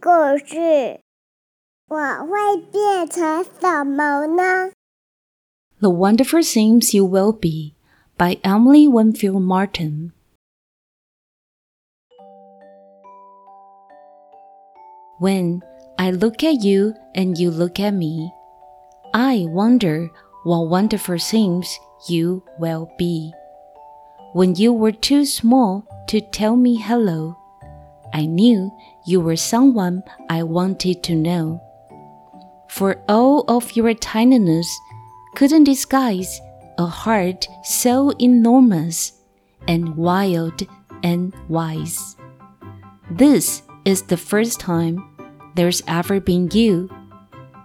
故事，我会变成什么呢？The Wonderful Things You Will Be by Emily Winfield Martin. When I look at you and you look at me, I wonder what wonderful things you will be. When you were too small to tell me hello, I knew you were someone I wanted to know. For all of your tininess couldn't disguise a heart so enormous and wild and wise. This is the first time there's ever been you.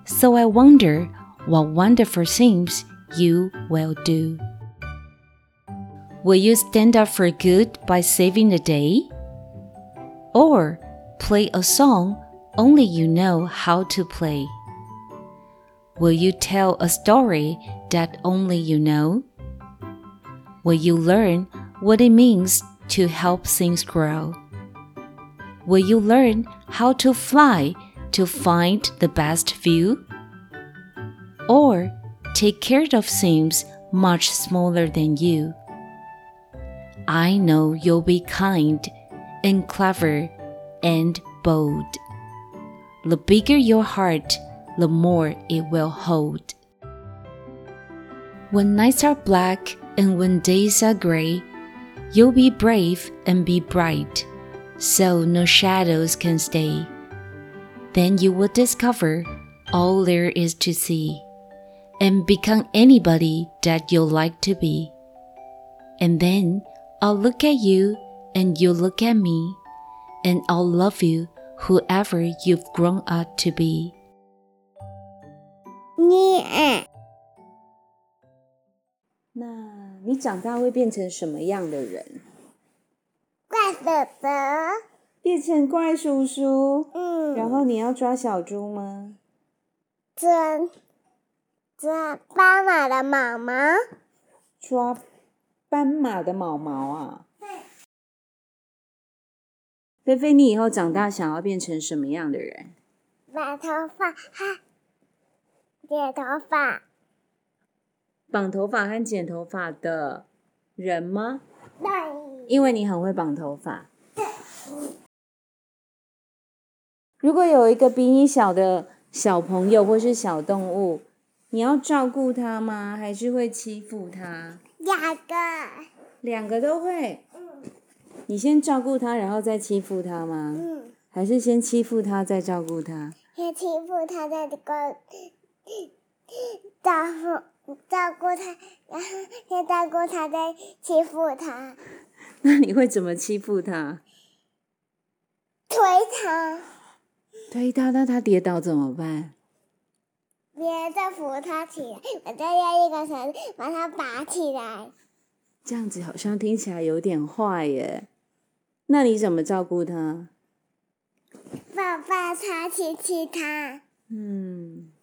So I wonder what wonderful things you will do. Will you stand up for good by saving the day? Or play a song only you know how to play? Will you tell a story that only you know? Will you learn what it means to help things grow? Will you learn how to fly to find the best view? Or take care of things much smaller than you? I know you'll be kind and clever and bold. The bigger your heart, the more it will hold. When nights are black and when days are gray, you'll be brave and be bright, so no shadows can stay. Then you will discover all there is to see and become anybody that you'll like to be. And then I'll look at you and you look at me, and I'll love you whoever you've grown up to be. 你爱那你长大会变成什么样的人？怪叔叔，变成怪叔叔。嗯，然后你要抓小猪吗？抓抓斑马的毛毛，抓斑马的毛毛啊？菲菲，你以后长大想要变成什么样的人？绑头发哈，剪头发，绑头发和剪头发的人吗？对，因为你很会绑头发。如果有一个比你小的小朋友或是小动物，你要照顾它吗？还是会欺负它？两个，两个都会。嗯你先照顾他，然后再欺负他吗？嗯，还是先欺负他再照顾他？先欺负他，再这个照顾照顾他，然后先照顾他，再欺负他，那你会怎么欺负他？推他，推他，那他跌倒怎么办？别再扶他起来，我再要一个绳子把他拔起来。这样子好像听起来有点坏耶。那你怎么照顾他？抱抱他，亲亲他。嗯，